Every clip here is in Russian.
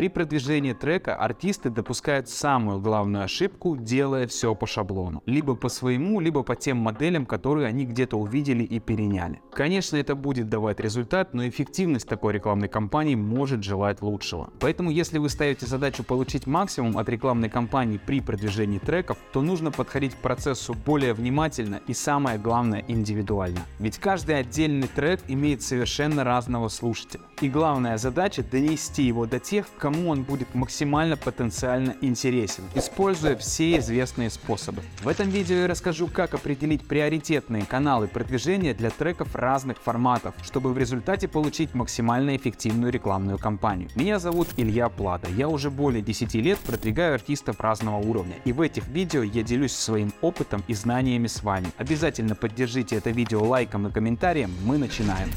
При продвижении трека артисты допускают самую главную ошибку, делая все по шаблону. Либо по своему, либо по тем моделям, которые они где-то увидели и переняли. Конечно, это будет давать результат, но эффективность такой рекламной кампании может желать лучшего. Поэтому, если вы ставите задачу получить максимум от рекламной кампании при продвижении треков, то нужно подходить к процессу более внимательно и самое главное индивидуально. Ведь каждый отдельный трек имеет совершенно разного слушателя. И главная задача донести его до тех, кому он будет максимально потенциально интересен, используя все известные способы. В этом видео я расскажу, как определить приоритетные каналы продвижения для треков разных форматов, чтобы в результате получить максимально эффективную рекламную кампанию. Меня зовут Илья Плата, я уже более 10 лет продвигаю артистов разного уровня, и в этих видео я делюсь своим опытом и знаниями с вами. Обязательно поддержите это видео лайком и комментарием, мы начинаем.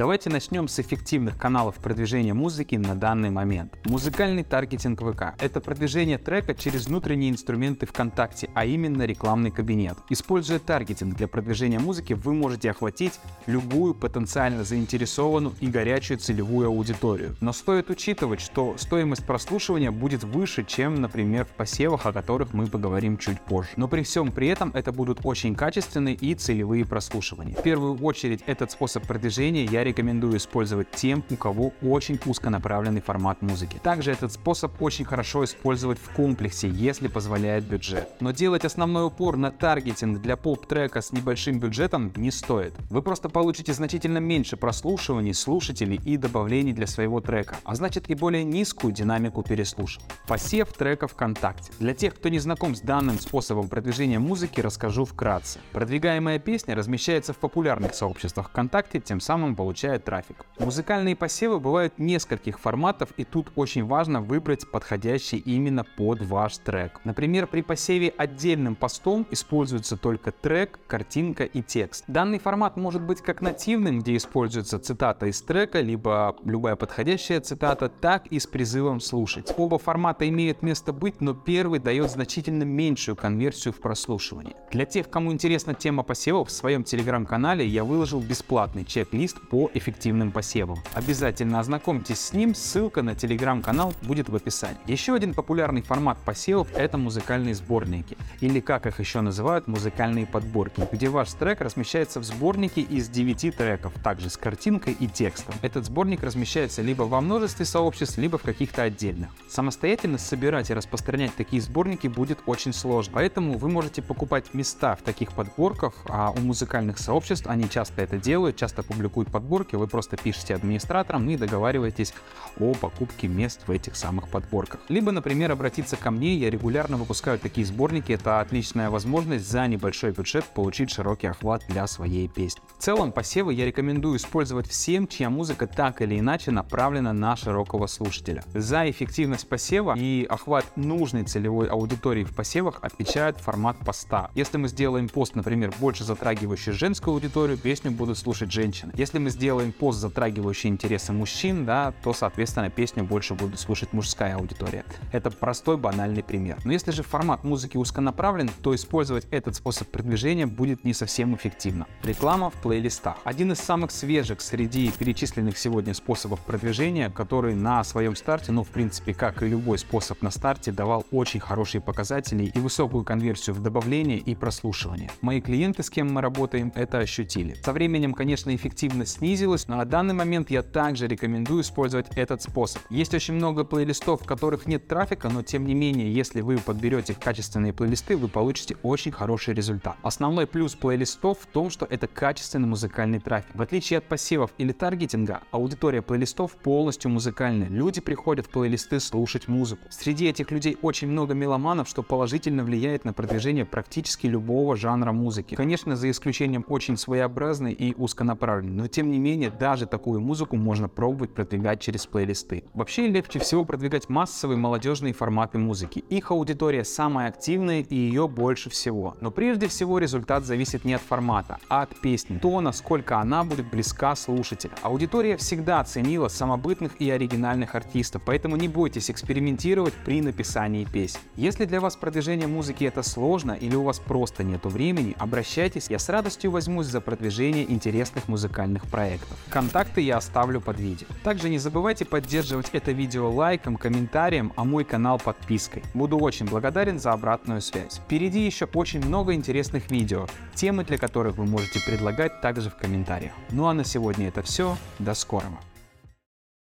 Давайте начнем с эффективных каналов продвижения музыки на данный момент. Музыкальный таргетинг ВК – это продвижение трека через внутренние инструменты ВКонтакте, а именно рекламный кабинет. Используя таргетинг для продвижения музыки, вы можете охватить любую потенциально заинтересованную и горячую целевую аудиторию. Но стоит учитывать, что стоимость прослушивания будет выше, чем, например, в посевах, о которых мы поговорим чуть позже. Но при всем при этом это будут очень качественные и целевые прослушивания. В первую очередь этот способ продвижения я рекомендую использовать тем, у кого очень узконаправленный формат музыки. Также этот способ очень хорошо использовать в комплексе, если позволяет бюджет. Но делать основной упор на таргетинг для поп-трека с небольшим бюджетом не стоит. Вы просто получите значительно меньше прослушиваний, слушателей и добавлений для своего трека, а значит и более низкую динамику переслушивания. Посев трека ВКонтакте. Для тех, кто не знаком с данным способом продвижения музыки, расскажу вкратце. Продвигаемая песня размещается в популярных сообществах ВКонтакте, тем самым получая получает трафик. Музыкальные посевы бывают нескольких форматов и тут очень важно выбрать подходящий именно под ваш трек. Например, при посеве отдельным постом используется только трек, картинка и текст. Данный формат может быть как нативным, где используется цитата из трека, либо любая подходящая цитата, так и с призывом слушать. Оба формата имеют место быть, но первый дает значительно меньшую конверсию в прослушивании. Для тех, кому интересна тема посевов, в своем телеграм-канале я выложил бесплатный чек-лист по эффективным посевам. Обязательно ознакомьтесь с ним, ссылка на телеграм-канал будет в описании. Еще один популярный формат посевов — это музыкальные сборники, или как их еще называют, музыкальные подборки, где ваш трек размещается в сборнике из 9 треков, также с картинкой и текстом. Этот сборник размещается либо во множестве сообществ, либо в каких-то отдельных. Самостоятельно собирать и распространять такие сборники будет очень сложно, поэтому вы можете покупать места в таких подборках, а у музыкальных сообществ они часто это делают, часто публикуют подборки, подборки, вы просто пишете администраторам и договариваетесь о покупке мест в этих самых подборках. Либо, например, обратиться ко мне, я регулярно выпускаю такие сборники, это отличная возможность за небольшой бюджет получить широкий охват для своей песни. В целом, посевы я рекомендую использовать всем, чья музыка так или иначе направлена на широкого слушателя. За эффективность посева и охват нужной целевой аудитории в посевах отвечает формат поста. Если мы сделаем пост, например, больше затрагивающий женскую аудиторию, песню будут слушать женщины. Если мы сделаем делаем пост, затрагивающий интересы мужчин, да, то, соответственно, песню больше будет слушать мужская аудитория. Это простой банальный пример. Но если же формат музыки узконаправлен, то использовать этот способ продвижения будет не совсем эффективно. Реклама в плейлистах. Один из самых свежих среди перечисленных сегодня способов продвижения, который на своем старте, ну, в принципе, как и любой способ на старте, давал очень хорошие показатели и высокую конверсию в добавление и прослушивание. Мои клиенты, с кем мы работаем, это ощутили. Со временем, конечно, эффективность снизилась, снизилась, но на данный момент я также рекомендую использовать этот способ. Есть очень много плейлистов, в которых нет трафика, но тем не менее, если вы подберете качественные плейлисты, вы получите очень хороший результат. Основной плюс плейлистов в том, что это качественный музыкальный трафик. В отличие от посевов или таргетинга, аудитория плейлистов полностью музыкальная. Люди приходят в плейлисты слушать музыку. Среди этих людей очень много меломанов, что положительно влияет на продвижение практически любого жанра музыки. Конечно, за исключением очень своеобразной и узконаправленной, но тем не менее менее, даже такую музыку можно пробовать продвигать через плейлисты. Вообще легче всего продвигать массовые молодежные форматы музыки. Их аудитория самая активная и ее больше всего. Но прежде всего результат зависит не от формата, а от песни. То, насколько она будет близка слушателю. Аудитория всегда ценила самобытных и оригинальных артистов, поэтому не бойтесь экспериментировать при написании песен. Если для вас продвижение музыки это сложно или у вас просто нету времени, обращайтесь, я с радостью возьмусь за продвижение интересных музыкальных проектов проектов. Контакты я оставлю под видео. Также не забывайте поддерживать это видео лайком, комментарием, а мой канал подпиской. Буду очень благодарен за обратную связь. Впереди еще очень много интересных видео, темы для которых вы можете предлагать также в комментариях. Ну а на сегодня это все. До скорого.